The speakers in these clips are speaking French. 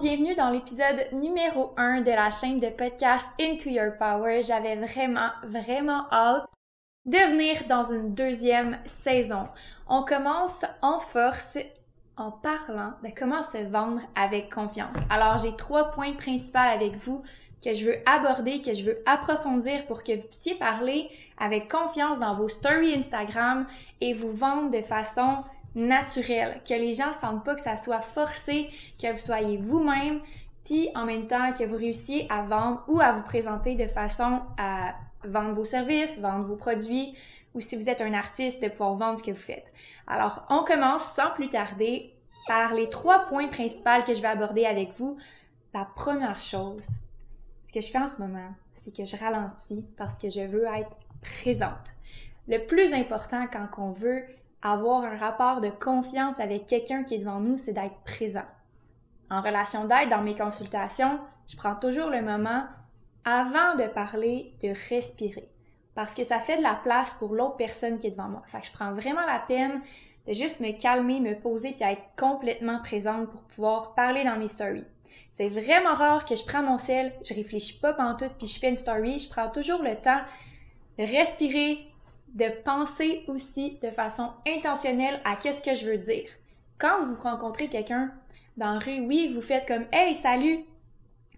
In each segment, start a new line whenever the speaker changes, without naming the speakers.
Bienvenue dans l'épisode numéro 1 de la chaîne de podcast Into Your Power. J'avais vraiment, vraiment hâte de venir dans une deuxième saison. On commence en force en parlant de comment se vendre avec confiance. Alors j'ai trois points principaux avec vous que je veux aborder, que je veux approfondir pour que vous puissiez parler avec confiance dans vos stories Instagram et vous vendre de façon naturel, que les gens sentent pas que ça soit forcé, que vous soyez vous-même, puis en même temps que vous réussissiez à vendre ou à vous présenter de façon à vendre vos services, vendre vos produits, ou si vous êtes un artiste, de pouvoir vendre ce que vous faites. Alors, on commence sans plus tarder par les trois points principaux que je vais aborder avec vous. La première chose, ce que je fais en ce moment, c'est que je ralentis parce que je veux être présente. Le plus important quand on veut avoir un rapport de confiance avec quelqu'un qui est devant nous, c'est d'être présent. En relation d'aide, dans mes consultations, je prends toujours le moment avant de parler de respirer parce que ça fait de la place pour l'autre personne qui est devant moi. Fait je prends vraiment la peine de juste me calmer, me poser puis être complètement présente pour pouvoir parler dans mes stories. C'est vraiment rare que je prends mon sel, je réfléchis pas pendant tout puis je fais une story, je prends toujours le temps de respirer, de penser aussi de façon intentionnelle à qu'est-ce que je veux dire. Quand vous rencontrez quelqu'un dans la rue, oui, vous faites comme Hey, salut!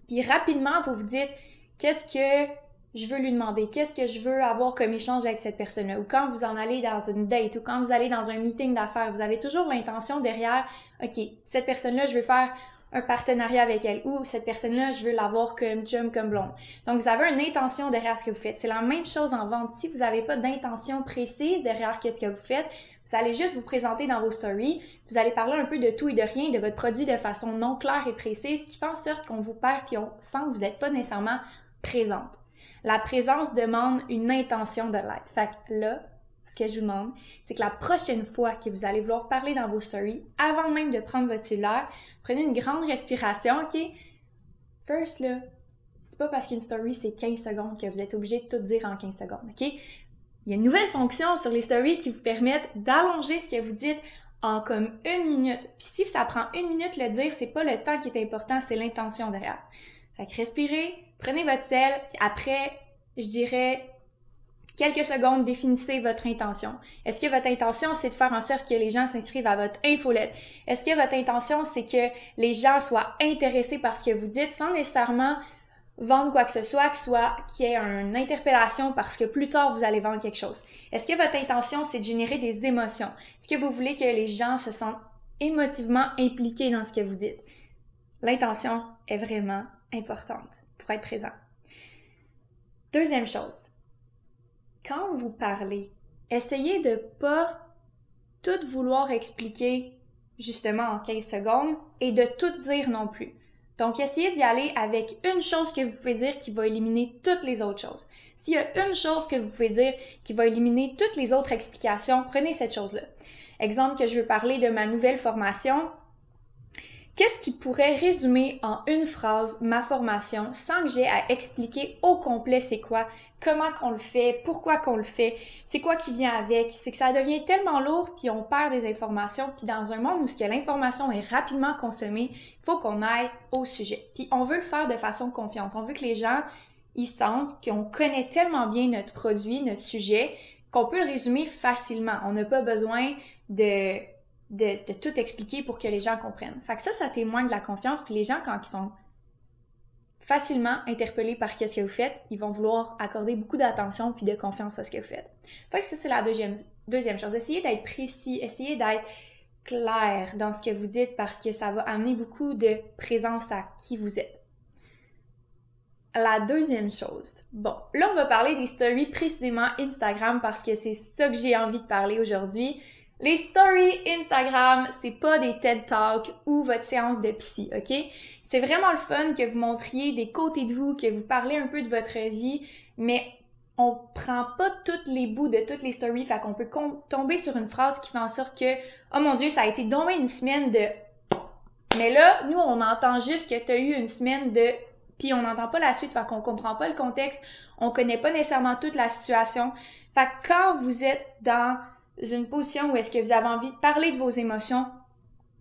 Puis rapidement, vous vous dites qu'est-ce que je veux lui demander, qu'est-ce que je veux avoir comme échange avec cette personne-là? Ou quand vous en allez dans une date ou quand vous allez dans un meeting d'affaires, vous avez toujours l'intention derrière, OK, cette personne-là, je veux faire un partenariat avec elle ou cette personne-là, je veux l'avoir comme chum, comme blonde. Donc, vous avez une intention derrière ce que vous faites. C'est la même chose en vente. Si vous n'avez pas d'intention précise derrière qu'est-ce que vous faites, vous allez juste vous présenter dans vos stories, vous allez parler un peu de tout et de rien, de votre produit de façon non claire et précise, qui fait en sorte qu'on vous perd puis on sent que vous n'êtes pas nécessairement présente. La présence demande une intention de l'être. Fait que là, ce que je vous demande, c'est que la prochaine fois que vous allez vouloir parler dans vos stories, avant même de prendre votre cellulaire, prenez une grande respiration, ok? First, là, c'est pas parce qu'une story c'est 15 secondes que vous êtes obligé de tout dire en 15 secondes, ok? Il y a une nouvelle fonction sur les stories qui vous permettent d'allonger ce que vous dites en comme une minute. Puis si ça prend une minute le dire, c'est pas le temps qui est important, c'est l'intention derrière. Fait que respirez, prenez votre sel, puis après, je dirais quelques secondes, définissez votre intention. Est-ce que votre intention, c'est de faire en sorte que les gens s'inscrivent à votre infolette? Est-ce que votre intention, c'est que les gens soient intéressés par ce que vous dites sans nécessairement vendre quoi que ce soit, que soit qu'il y ait une interpellation parce que plus tard vous allez vendre quelque chose? Est-ce que votre intention c'est de générer des émotions? Est-ce que vous voulez que les gens se sentent émotivement impliqués dans ce que vous dites? L'intention est vraiment importante pour être présent. Deuxième chose, quand vous parlez, essayez de pas tout vouloir expliquer justement en 15 secondes et de tout dire non plus. Donc, essayez d'y aller avec une chose que vous pouvez dire qui va éliminer toutes les autres choses. S'il y a une chose que vous pouvez dire qui va éliminer toutes les autres explications, prenez cette chose-là. Exemple que je veux parler de ma nouvelle formation Qu'est-ce qui pourrait résumer en une phrase ma formation sans que j'ai à expliquer au complet c'est quoi, comment qu'on le fait, pourquoi qu'on le fait, c'est quoi qui vient avec, c'est que ça devient tellement lourd puis on perd des informations puis dans un monde où ce que l'information est rapidement consommée, faut qu'on aille au sujet. Puis on veut le faire de façon confiante. On veut que les gens ils sentent qu'on connaît tellement bien notre produit, notre sujet qu'on peut le résumer facilement. On n'a pas besoin de de, tout expliquer pour que les gens comprennent. Fait que ça, ça témoigne de la confiance. Puis les gens, quand ils sont facilement interpellés par qu'est-ce que vous faites, ils vont vouloir accorder beaucoup d'attention puis de confiance à ce que vous faites. Fait que ça, c'est la deuxième, deuxième chose. Essayez d'être précis, essayez d'être clair dans ce que vous dites parce que ça va amener beaucoup de présence à qui vous êtes. La deuxième chose. Bon, là, on va parler des stories précisément Instagram parce que c'est ça que j'ai envie de parler aujourd'hui. Les stories Instagram, c'est pas des TED Talks ou votre séance de psy, ok? C'est vraiment le fun que vous montriez des côtés de vous, que vous parlez un peu de votre vie, mais on prend pas tous les bouts de toutes les stories, fait qu'on peut tomber sur une phrase qui fait en sorte que, oh mon dieu, ça a été donc une semaine de... Mais là, nous, on entend juste que t'as eu une semaine de... Puis on n'entend pas la suite, fait qu'on comprend pas le contexte, on connaît pas nécessairement toute la situation. Fait que quand vous êtes dans une position où est-ce que vous avez envie de parler de vos émotions,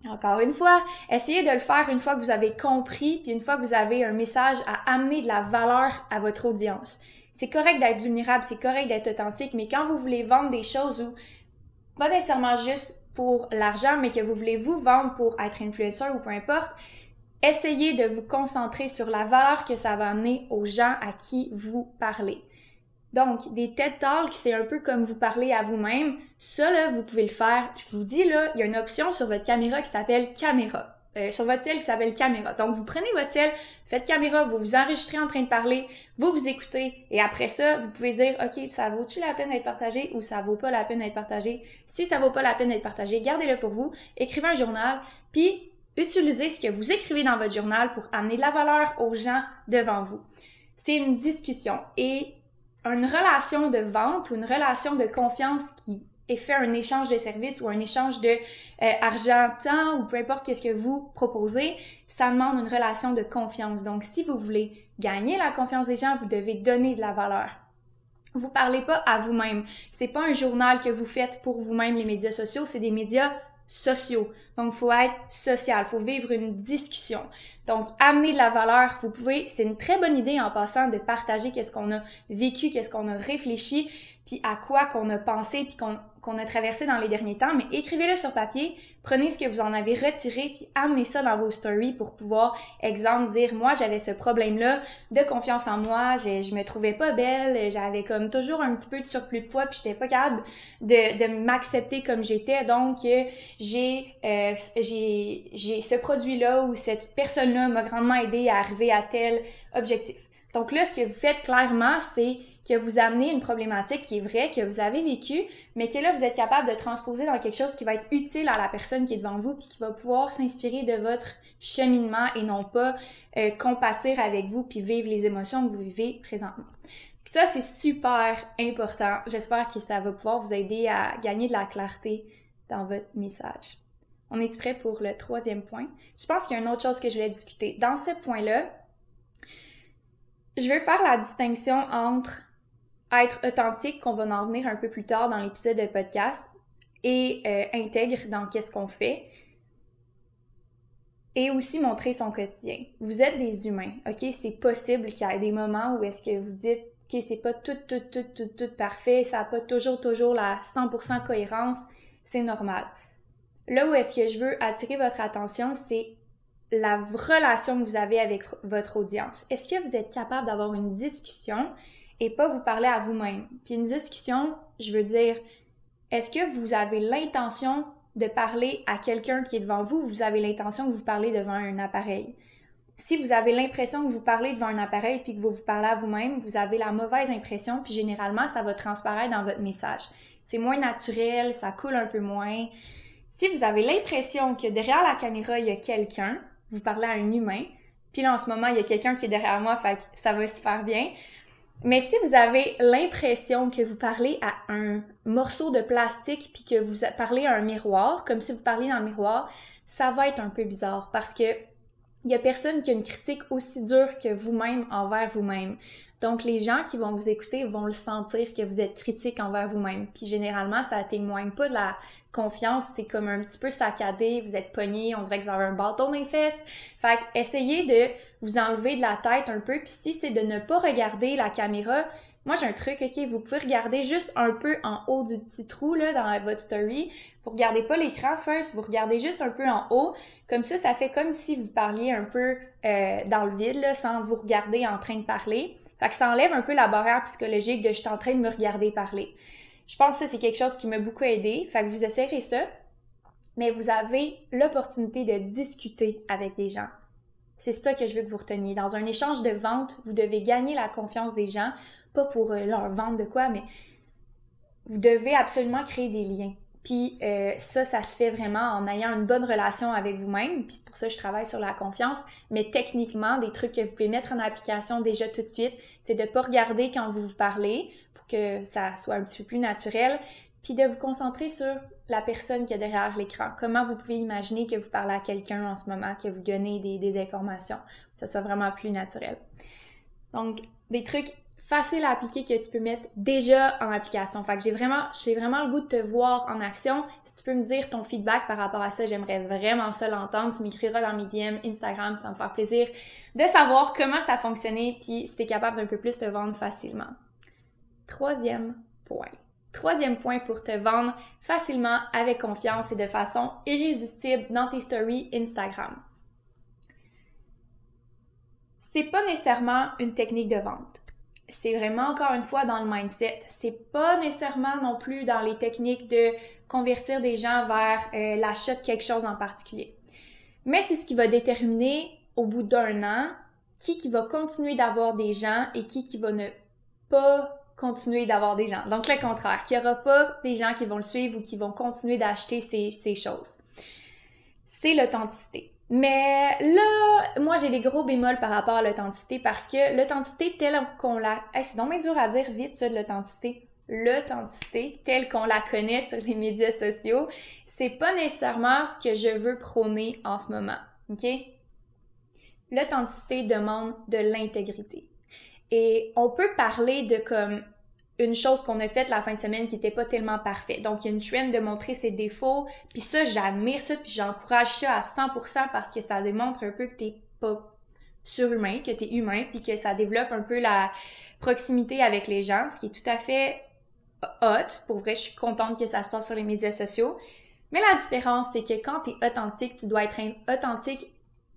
encore une fois, essayez de le faire une fois que vous avez compris, puis une fois que vous avez un message à amener de la valeur à votre audience. C'est correct d'être vulnérable, c'est correct d'être authentique, mais quand vous voulez vendre des choses ou pas nécessairement juste pour l'argent, mais que vous voulez vous vendre pour être influenceur ou peu importe, essayez de vous concentrer sur la valeur que ça va amener aux gens à qui vous parlez. Donc, des TED Talks, c'est un peu comme vous parler à vous-même. Ça, là, vous pouvez le faire. Je vous dis, là, il y a une option sur votre caméra qui s'appelle caméra. Euh, sur votre ciel qui s'appelle caméra. Donc, vous prenez votre ciel, faites caméra, vous vous enregistrez en train de parler, vous vous écoutez, et après ça, vous pouvez dire, OK, ça vaut-tu la peine d'être partagé ou ça vaut pas la peine d'être partagé? Si ça vaut pas la peine d'être partagé, gardez-le pour vous, écrivez un journal, puis utilisez ce que vous écrivez dans votre journal pour amener de la valeur aux gens devant vous. C'est une discussion et une relation de vente ou une relation de confiance qui est fait un échange de services ou un échange de euh, temps ou peu importe qu'est-ce que vous proposez, ça demande une relation de confiance. Donc, si vous voulez gagner la confiance des gens, vous devez donner de la valeur. Vous parlez pas à vous-même. C'est pas un journal que vous faites pour vous-même les médias sociaux, c'est des médias sociaux. Donc, faut être social, faut vivre une discussion. Donc, amener de la valeur, vous pouvez, c'est une très bonne idée en passant de partager qu'est-ce qu'on a vécu, qu'est-ce qu'on a réfléchi, puis à quoi qu'on a pensé, puis qu'on a traversé dans les derniers temps, mais écrivez-le sur papier, prenez ce que vous en avez retiré, puis amenez ça dans vos stories pour pouvoir, exemple, dire, moi, j'avais ce problème-là de confiance en moi, je, me trouvais pas belle, j'avais comme toujours un petit peu de surplus de poids, puis j'étais pas capable de, m'accepter comme j'étais, donc j'ai euh, j'ai j'ai ce produit-là ou cette personne-là m'a grandement aidé à arriver à tel objectif. Donc là, ce que vous faites clairement, c'est que vous amenez une problématique qui est vraie, que vous avez vécue, mais que là, vous êtes capable de transposer dans quelque chose qui va être utile à la personne qui est devant vous, puis qui va pouvoir s'inspirer de votre cheminement et non pas euh, compatir avec vous puis vivre les émotions que vous vivez présentement. Ça, c'est super important. J'espère que ça va pouvoir vous aider à gagner de la clarté dans votre message. On est prêt pour le troisième point? Je pense qu'il y a une autre chose que je voulais discuter. Dans ce point-là, je vais faire la distinction entre être authentique, qu'on va en venir un peu plus tard dans l'épisode de podcast, et euh, intègre dans qu'est-ce qu'on fait, et aussi montrer son quotidien. Vous êtes des humains, ok? C'est possible qu'il y ait des moments où est-ce que vous dites, ok, c'est pas tout, tout, tout, tout, tout parfait, ça n'a pas toujours, toujours la 100% cohérence, c'est normal. Là où est-ce que je veux attirer votre attention, c'est la relation que vous avez avec votre audience. Est-ce que vous êtes capable d'avoir une discussion et pas vous parler à vous-même? Puis une discussion, je veux dire, est-ce que vous avez l'intention de parler à quelqu'un qui est devant vous? Ou vous avez l'intention que vous parlez devant un appareil? Si vous avez l'impression que vous parlez devant un appareil puis que vous vous parlez à vous-même, vous avez la mauvaise impression puis généralement ça va transparaître dans votre message. C'est moins naturel, ça coule un peu moins. Si vous avez l'impression que derrière la caméra, il y a quelqu'un, vous parlez à un humain. Puis là, en ce moment, il y a quelqu'un qui est derrière moi, fait que ça va super bien. Mais si vous avez l'impression que vous parlez à un morceau de plastique puis que vous parlez à un miroir, comme si vous parliez dans le miroir, ça va être un peu bizarre parce que il y a personne qui a une critique aussi dure que vous-même envers vous-même. Donc, les gens qui vont vous écouter vont le sentir que vous êtes critique envers vous-même. Puis, généralement, ça témoigne pas de la confiance, c'est comme un petit peu saccadé, vous êtes pogné, on dirait que vous avez un bâton dans les fesses. Fait que, essayez de vous enlever de la tête un peu, puis si c'est de ne pas regarder la caméra, moi, j'ai un truc, OK, vous pouvez regarder juste un peu en haut du petit trou, là, dans votre story. Vous regardez pas l'écran first, vous regardez juste un peu en haut. Comme ça, ça fait comme si vous parliez un peu euh, dans le vide, sans vous regarder en train de parler. Fait que ça enlève un peu la barrière psychologique de « je suis en train de me regarder parler ». Je pense que c'est quelque chose qui m'a beaucoup aidé. Fait que vous essayerez ça. Mais vous avez l'opportunité de discuter avec des gens. C'est ça que je veux que vous reteniez. Dans un échange de vente, vous devez gagner la confiance des gens pas pour euh, leur vendre de quoi, mais vous devez absolument créer des liens. Puis euh, ça, ça se fait vraiment en ayant une bonne relation avec vous-même. Puis c'est pour ça que je travaille sur la confiance. Mais techniquement, des trucs que vous pouvez mettre en application déjà tout de suite, c'est de pas regarder quand vous vous parlez que ça soit un petit peu plus naturel. Puis de vous concentrer sur la personne qui est derrière l'écran. Comment vous pouvez imaginer que vous parlez à quelqu'un en ce moment, que vous donnez des, des informations, que ce soit vraiment plus naturel. Donc, des trucs facile à appliquer que tu peux mettre déjà en application. Fait que j'ai vraiment, j'ai vraiment le goût de te voir en action. Si tu peux me dire ton feedback par rapport à ça, j'aimerais vraiment ça l'entendre. Tu m'écriras dans mes DM, Instagram, ça va me faire plaisir de savoir comment ça a fonctionné puis si t'es capable d'un peu plus te vendre facilement. Troisième point. Troisième point pour te vendre facilement, avec confiance et de façon irrésistible dans tes stories Instagram. C'est pas nécessairement une technique de vente c'est vraiment encore une fois dans le mindset. C'est pas nécessairement non plus dans les techniques de convertir des gens vers euh, l'achat de quelque chose en particulier. Mais c'est ce qui va déterminer au bout d'un an qui qui va continuer d'avoir des gens et qui qui va ne pas continuer d'avoir des gens. Donc le contraire, qu'il n'y aura pas des gens qui vont le suivre ou qui vont continuer d'acheter ces, choses. C'est l'authenticité. Mais là, moi, j'ai des gros bémols par rapport à l'authenticité parce que l'authenticité telle qu'on la... c'est donc dur à dire vite, ça, de l'authenticité. L'authenticité telle qu'on la connaît sur les médias sociaux, c'est pas nécessairement ce que je veux prôner en ce moment. OK? L'authenticité demande de l'intégrité. Et on peut parler de comme une chose qu'on a faite la fin de semaine qui était pas tellement parfaite. Donc, il y a une trend de montrer ses défauts, puis ça, j'admire ça, puis j'encourage ça à 100% parce que ça démontre un peu que t'es pas surhumain, que t'es humain, puis que ça développe un peu la proximité avec les gens, ce qui est tout à fait hot. Pour vrai, je suis contente que ça se passe sur les médias sociaux. Mais la différence, c'est que quand t'es authentique, tu dois être authentique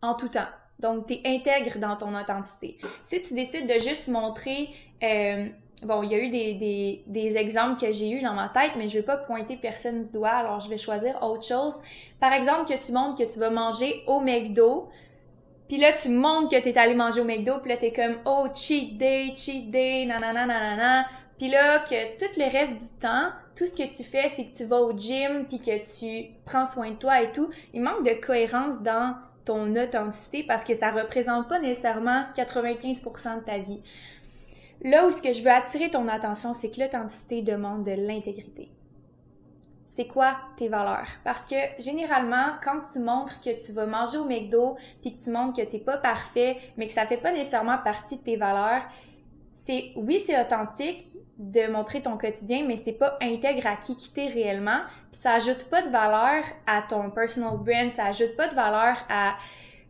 en tout temps. Donc, t'es intègre dans ton authenticité. Si tu décides de juste montrer euh, bon, il y a eu des, des, des exemples que j'ai eu dans ma tête, mais je vais pas pointer personne du doigt, alors je vais choisir autre chose. Par exemple, que tu montres que tu vas manger au McDo, puis là, tu montres que t'es allé manger au McDo, puis là, t'es comme, oh, cheat day, cheat day, nanana, nanana. Puis là, que tout le reste du temps, tout ce que tu fais, c'est que tu vas au gym, puis que tu prends soin de toi et tout. Il manque de cohérence dans ton authenticité parce que ça représente pas nécessairement 95% de ta vie. Là où ce que je veux attirer ton attention, c'est que l'authenticité demande de l'intégrité. C'est quoi tes valeurs? Parce que généralement, quand tu montres que tu vas manger au McDo, puis que tu montres que t'es pas parfait, mais que ça fait pas nécessairement partie de tes valeurs, c'est oui, c'est authentique de montrer ton quotidien, mais c'est pas intègre à qui t'es réellement. Puis ça ajoute pas de valeur à ton personal brand, ça ajoute pas de valeur à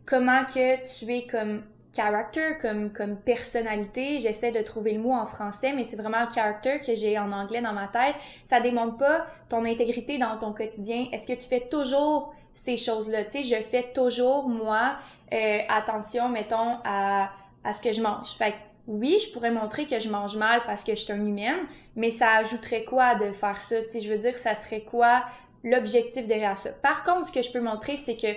comment que tu es comme character, comme, comme personnalité. J'essaie de trouver le mot en français, mais c'est vraiment le character que j'ai en anglais dans ma tête. Ça démontre pas ton intégrité dans ton quotidien. Est-ce que tu fais toujours ces choses-là? Tu sais, je fais toujours, moi, euh, attention, mettons, à, à ce que je mange. Fait que, oui, je pourrais montrer que je mange mal parce que je suis un humaine, mais ça ajouterait quoi de faire ça? Si je veux dire, ça serait quoi l'objectif derrière ça? Par contre, ce que je peux montrer, c'est que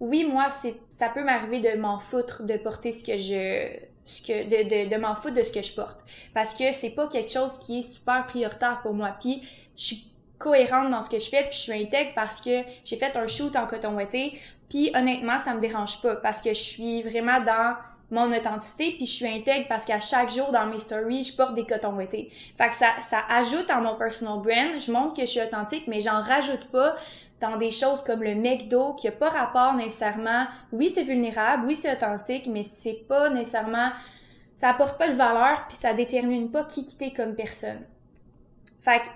oui, moi, c'est, ça peut m'arriver de m'en foutre de porter ce que je, ce que, de, de, de m'en foutre de ce que je porte. Parce que c'est pas quelque chose qui est super prioritaire pour moi. Puis, je suis cohérente dans ce que je fais, puis je suis intègre parce que j'ai fait un shoot en coton ouaté. Puis, honnêtement, ça me dérange pas parce que je suis vraiment dans mon authenticité, puis je suis intègre parce qu'à chaque jour dans mes stories, je porte des cotons ouatés. Fait que ça, ça ajoute à mon personal brand. Je montre que je suis authentique, mais j'en rajoute pas dans des choses comme le McDo qui a pas rapport nécessairement, oui c'est vulnérable, oui c'est authentique, mais c'est pas nécessairement, ça apporte pas de valeur puis ça détermine pas qui quitter comme personne. Fait que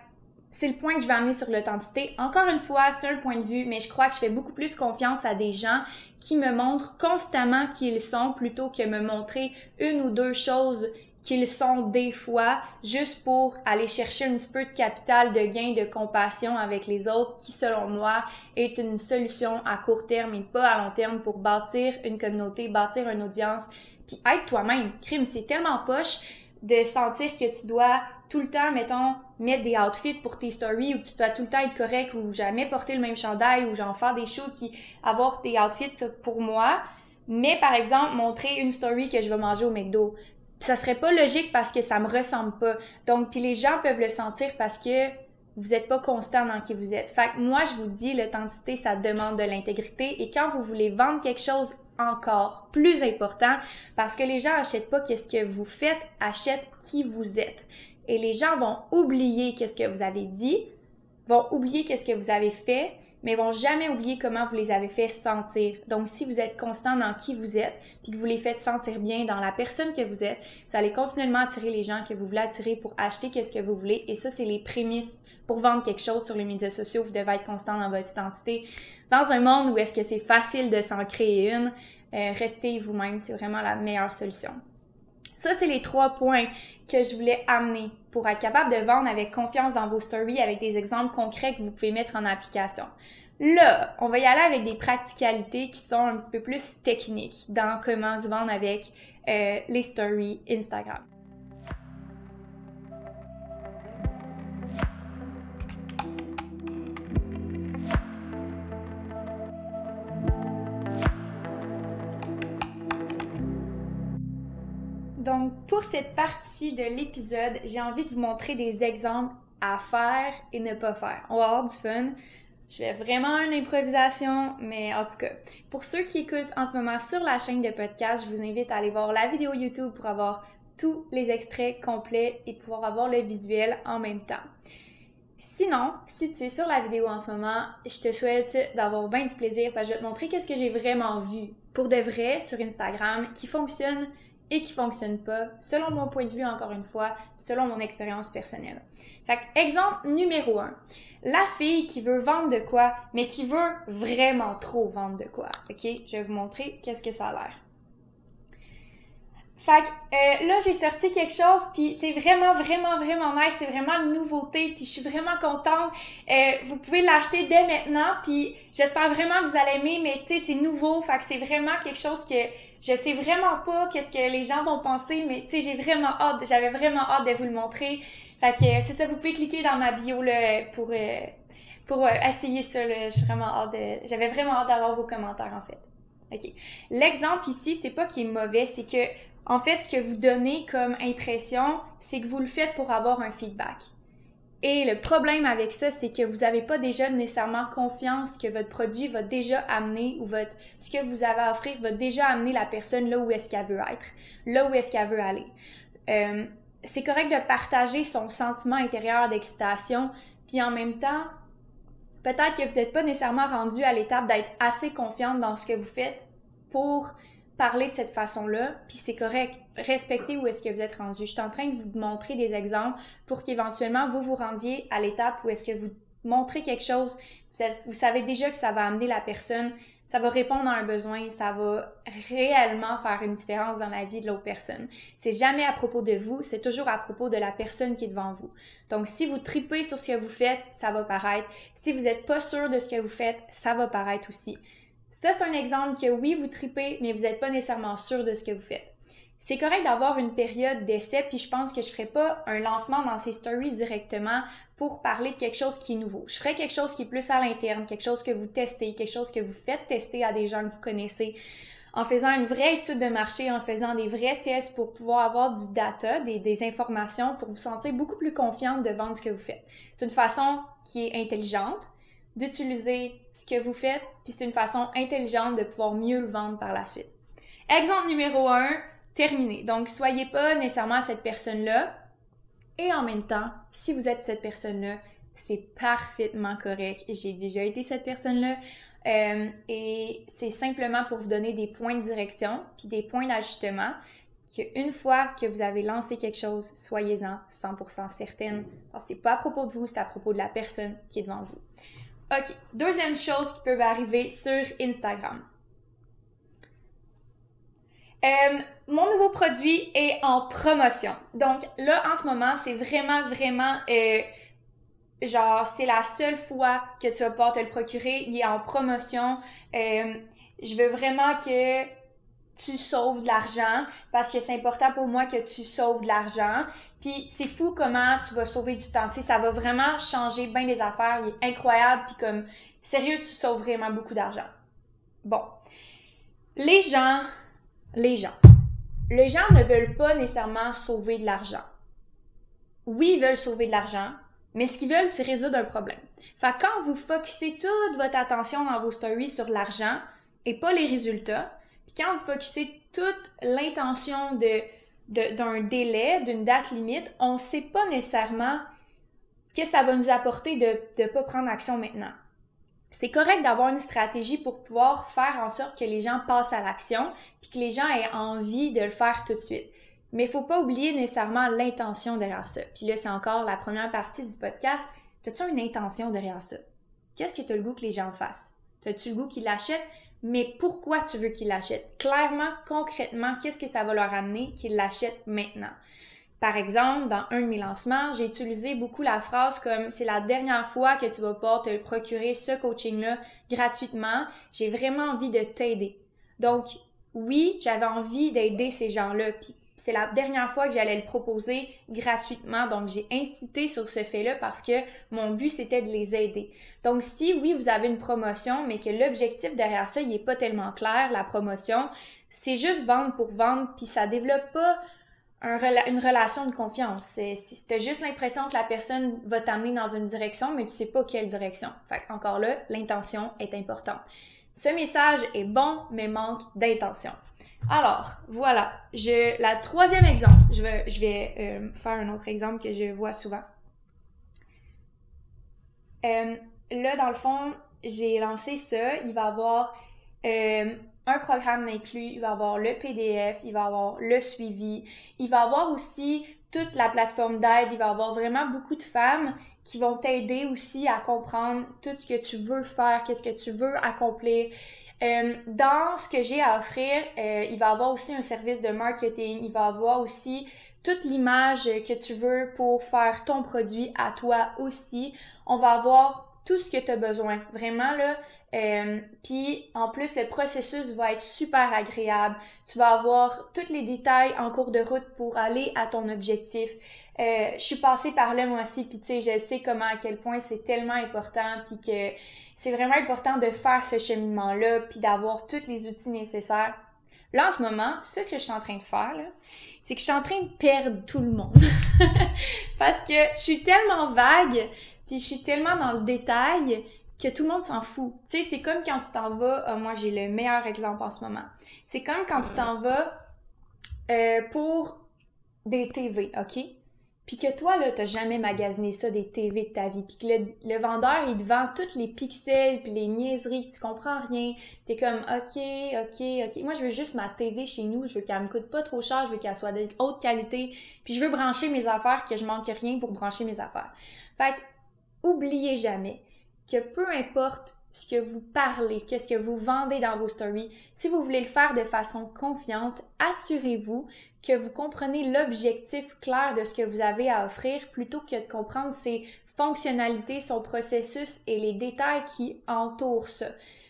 c'est le point que je vais amener sur l'authenticité. Encore une fois, c'est un point de vue, mais je crois que je fais beaucoup plus confiance à des gens qui me montrent constamment qui ils sont plutôt que me montrer une ou deux choses qu'ils sont des fois juste pour aller chercher un petit peu de capital de gain de compassion avec les autres qui selon moi est une solution à court terme et pas à long terme pour bâtir une communauté, bâtir une audience puis être toi-même. Crime, c'est tellement poche de sentir que tu dois tout le temps, mettons, mettre des outfits pour tes stories que tu dois tout le temps être correct ou jamais porter le même chandail ou genre faire des shoots puis avoir des outfits pour moi. Mais par exemple, montrer une story que je vais manger au McDo. Ça serait pas logique parce que ça me ressemble pas. Donc, puis les gens peuvent le sentir parce que vous êtes pas constant dans qui vous êtes. Fait que moi, je vous dis, l'authenticité, ça demande de l'intégrité. Et quand vous voulez vendre quelque chose encore plus important, parce que les gens achètent pas qu'est-ce que vous faites, achètent qui vous êtes et les gens vont oublier qu'est-ce que vous avez dit, vont oublier qu'est-ce que vous avez fait, mais vont jamais oublier comment vous les avez fait sentir. Donc, si vous êtes constant dans qui vous êtes, puis que vous les faites sentir bien dans la personne que vous êtes, vous allez continuellement attirer les gens que vous voulez attirer pour acheter qu'est-ce que vous voulez. Et ça, c'est les prémices pour vendre quelque chose sur les médias sociaux. Vous devez être constant dans votre identité. Dans un monde où est-ce que c'est facile de s'en créer une, euh, restez vous-même. C'est vraiment la meilleure solution. Ça, c'est les trois points que je voulais amener pour être capable de vendre avec confiance dans vos stories, avec des exemples concrets que vous pouvez mettre en application. Là, on va y aller avec des practicalités qui sont un petit peu plus techniques dans comment se vendre avec euh, les stories Instagram. Pour cette partie de l'épisode, j'ai envie de vous montrer des exemples à faire et ne pas faire. On va avoir du fun. Je fais vraiment une improvisation, mais en tout cas, pour ceux qui écoutent en ce moment sur la chaîne de podcast, je vous invite à aller voir la vidéo YouTube pour avoir tous les extraits complets et pouvoir avoir le visuel en même temps. Sinon, si tu es sur la vidéo en ce moment, je te souhaite d'avoir bien du plaisir parce que je vais te montrer qu'est-ce que j'ai vraiment vu pour de vrai sur Instagram qui fonctionne et qui fonctionne pas, selon mon point de vue encore une fois, selon mon expérience personnelle. Fait que, exemple numéro un. La fille qui veut vendre de quoi, mais qui veut vraiment trop vendre de quoi. OK? Je vais vous montrer qu'est-ce que ça a l'air. Fait que euh, là, j'ai sorti quelque chose, puis c'est vraiment, vraiment, vraiment nice. C'est vraiment une nouveauté, puis je suis vraiment contente. Euh, vous pouvez l'acheter dès maintenant, puis j'espère vraiment que vous allez aimer, mais tu sais, c'est nouveau. Fait que c'est vraiment quelque chose que je sais vraiment pas qu'est-ce que les gens vont penser, mais tu sais, j'ai vraiment hâte, j'avais vraiment hâte de vous le montrer. Fait que c'est ça, vous pouvez cliquer dans ma bio là, pour, euh, pour essayer ça. Là. vraiment hâte de, j'avais vraiment hâte d'avoir vos commentaires en fait. OK. L'exemple ici, c'est pas qu'il est mauvais, c'est que en fait, ce que vous donnez comme impression, c'est que vous le faites pour avoir un feedback. Et le problème avec ça, c'est que vous n'avez pas déjà nécessairement confiance que votre produit va déjà amener ou votre, ce que vous avez à offrir va déjà amener la personne là où est-ce qu'elle veut être, là où est-ce qu'elle veut aller. Euh, c'est correct de partager son sentiment intérieur d'excitation, puis en même temps, peut-être que vous n'êtes pas nécessairement rendu à l'étape d'être assez confiante dans ce que vous faites pour parler de cette façon-là, puis c'est correct. Respectez où est-ce que vous êtes rendu. Je suis en train de vous montrer des exemples pour qu'éventuellement vous vous rendiez à l'étape où est-ce que vous montrez quelque chose, vous, savez déjà que ça va amener la personne, ça va répondre à un besoin, ça va réellement faire une différence dans la vie de l'autre personne. C'est jamais à propos de vous, c'est toujours à propos de la personne qui est devant vous. Donc si vous tripez sur ce que vous faites, ça va paraître. Si vous n'êtes pas sûr de ce que vous faites, ça va paraître aussi. Ça, c'est un exemple que oui, vous tripez, mais vous n'êtes pas nécessairement sûr de ce que vous faites. C'est correct d'avoir une période d'essai, puis je pense que je ferai pas un lancement dans ces stories directement pour parler de quelque chose qui est nouveau. Je ferai quelque chose qui est plus à l'interne, quelque chose que vous testez, quelque chose que vous faites tester à des gens que vous connaissez, en faisant une vraie étude de marché, en faisant des vrais tests pour pouvoir avoir du data, des, des informations pour vous sentir beaucoup plus confiante de vendre ce que vous faites. C'est une façon qui est intelligente, d'utiliser ce que vous faites, puis c'est une façon intelligente de pouvoir mieux le vendre par la suite. Exemple numéro un, terminé. Donc, soyez pas nécessairement cette personne-là. Et en même temps, si vous êtes cette personne-là, c'est parfaitement correct. J'ai déjà été cette personne-là. Euh, et c'est simplement pour vous donner des points de direction puis des points d'ajustement qu'une fois que vous avez lancé quelque chose, soyez-en 100% certaine. Que c'est pas à propos de vous, c'est à propos de la personne qui est devant vous. OK. Deuxième chose qui peut arriver sur Instagram. Euh, mon nouveau produit est en promotion. Donc là, en ce moment, c'est vraiment, vraiment... Euh, genre, c'est la seule fois que tu vas pouvoir te le procurer. Il est en promotion. Euh, je veux vraiment que tu sauves de l'argent parce que c'est important pour moi que tu sauves de l'argent. Puis c'est fou comment tu vas sauver du temps. Tu ça va vraiment changer bien des affaires. Il est incroyable. Puis comme, sérieux, tu sauves vraiment beaucoup d'argent. Bon. Les gens, les gens. Les gens ne veulent pas nécessairement sauver de l'argent. Oui, ils veulent sauver de l'argent, mais ce qu'ils veulent, c'est résoudre un problème. Fait quand vous focussez toute votre attention dans vos stories sur l'argent et pas les résultats, puis quand vous focussez toute l'intention de d'un délai, d'une date limite, on sait pas nécessairement qu'est-ce que ça va nous apporter de ne pas prendre action maintenant. C'est correct d'avoir une stratégie pour pouvoir faire en sorte que les gens passent à l'action, puis que les gens aient envie de le faire tout de suite. Mais il faut pas oublier nécessairement l'intention derrière ça. Puis là, c'est encore la première partie du podcast. T'as-tu une intention derrière ça? Qu'est-ce que tu as le goût que les gens fassent? T'as-tu le goût qu'ils l'achètent? Mais pourquoi tu veux qu'ils l'achètent? Clairement, concrètement, qu'est-ce que ça va leur amener qu'ils l'achètent maintenant? Par exemple, dans un de mes lancements, j'ai utilisé beaucoup la phrase comme c'est la dernière fois que tu vas pouvoir te procurer ce coaching-là gratuitement. J'ai vraiment envie de t'aider. Donc, oui, j'avais envie d'aider ces gens-là. C'est la dernière fois que j'allais le proposer gratuitement. Donc, j'ai incité sur ce fait-là parce que mon but, c'était de les aider. Donc, si oui, vous avez une promotion, mais que l'objectif derrière ça, il est pas tellement clair, la promotion, c'est juste vendre pour vendre, puis ça développe pas une relation de confiance. C'est juste l'impression que la personne va t'amener dans une direction, mais tu sais pas quelle direction. Fait encore là, l'intention est importante. Ce message est bon, mais manque d'intention. Alors, voilà. Je, la troisième exemple, je vais, euh, faire un autre exemple que je vois souvent. Euh, là, dans le fond, j'ai lancé ça. Il va y avoir euh, un programme inclus, il va y avoir le PDF, il va y avoir le suivi, il va y avoir aussi toute la plateforme d'aide, il va y avoir vraiment beaucoup de femmes qui vont t'aider aussi à comprendre tout ce que tu veux faire, qu'est-ce que tu veux accomplir. Euh, dans ce que j'ai à offrir, euh, il va avoir aussi un service de marketing, il va avoir aussi toute l'image que tu veux pour faire ton produit à toi aussi. On va avoir tout ce que tu as besoin, vraiment là. Euh, Puis en plus, le processus va être super agréable. Tu vas avoir tous les détails en cours de route pour aller à ton objectif. Euh, je suis passée par là moi aussi, puis tu sais, je sais comment à quel point c'est tellement important, puis que c'est vraiment important de faire ce cheminement-là, puis d'avoir tous les outils nécessaires. Là, en ce moment, tout ce que je suis en train de faire, c'est que je suis en train de perdre tout le monde. Parce que je suis tellement vague, puis je suis tellement dans le détail que tout le monde s'en fout. Tu sais, c'est comme quand tu t'en vas, ah, moi j'ai le meilleur exemple en ce moment. C'est comme quand tu t'en vas euh, pour des TV, OK? puis que toi, là, t'as jamais magasiné ça des TV de ta vie, puis que le, vendeur, il te vend tous les pixels, puis les niaiseries, tu comprends rien, t'es comme, ok, ok, ok, moi, je veux juste ma TV chez nous, je veux qu'elle me coûte pas trop cher, je veux qu'elle soit de haute qualité, puis je veux brancher mes affaires, que je manque rien pour brancher mes affaires. Fait que, oubliez jamais que peu importe ce que vous parlez, qu'est-ce que vous vendez dans vos stories, si vous voulez le faire de façon confiante, assurez-vous que vous comprenez l'objectif clair de ce que vous avez à offrir plutôt que de comprendre ses fonctionnalités, son processus et les détails qui entourent ça.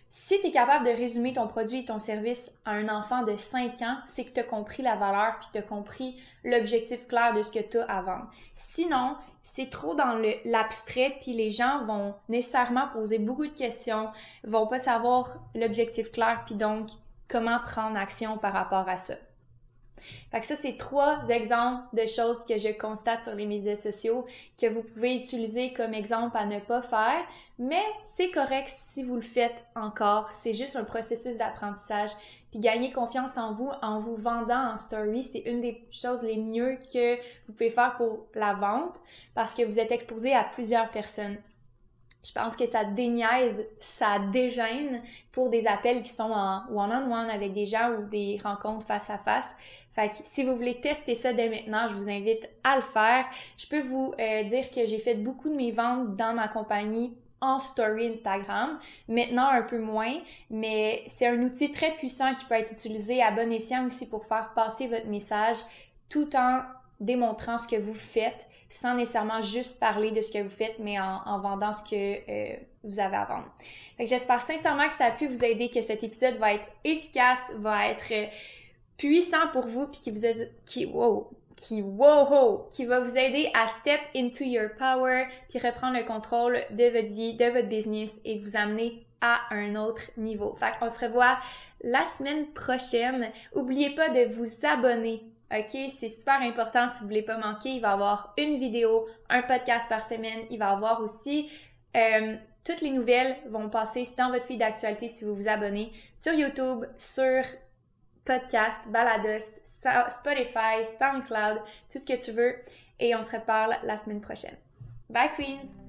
Si tu es capable de résumer ton produit et ton service à un enfant de 5 ans, c'est que tu as compris la valeur puis tu as compris l'objectif clair de ce que tu as à vendre. Sinon, c'est trop dans l'abstrait puis les gens vont nécessairement poser beaucoup de questions, vont pas savoir l'objectif clair puis donc comment prendre action par rapport à ça. Fait que ça, c'est trois exemples de choses que je constate sur les médias sociaux que vous pouvez utiliser comme exemple à ne pas faire, mais c'est correct si vous le faites encore. C'est juste un processus d'apprentissage. Puis gagner confiance en vous en vous vendant en story, c'est une des choses les mieux que vous pouvez faire pour la vente parce que vous êtes exposé à plusieurs personnes. Je pense que ça déniaise, ça dégêne pour des appels qui sont en one-on-one avec des gens ou des rencontres face à face. Fait que si vous voulez tester ça dès maintenant, je vous invite à le faire. Je peux vous euh, dire que j'ai fait beaucoup de mes ventes dans ma compagnie en story Instagram. Maintenant, un peu moins, mais c'est un outil très puissant qui peut être utilisé à bon escient aussi pour faire passer votre message tout en démontrant ce que vous faites sans nécessairement juste parler de ce que vous faites, mais en, vendant ce que euh, vous avez à vendre. j'espère sincèrement que ça a pu vous aider, que cet épisode va être efficace, va être euh, puissant pour vous, puis qui vous a, qui, wow, qui, wow, qui va vous aider à step into your power, puis reprendre le contrôle de votre vie, de votre business et vous amener à un autre niveau. Fait qu'on se revoit la semaine prochaine. Oubliez pas de vous abonner OK, c'est super important si vous voulez pas manquer. Il va y avoir une vidéo, un podcast par semaine. Il va y avoir aussi euh, toutes les nouvelles vont passer dans votre feed d'actualité si vous vous abonnez sur YouTube, sur podcast, Balados, Spotify, SoundCloud, tout ce que tu veux. Et on se reparle la semaine prochaine. Bye Queens!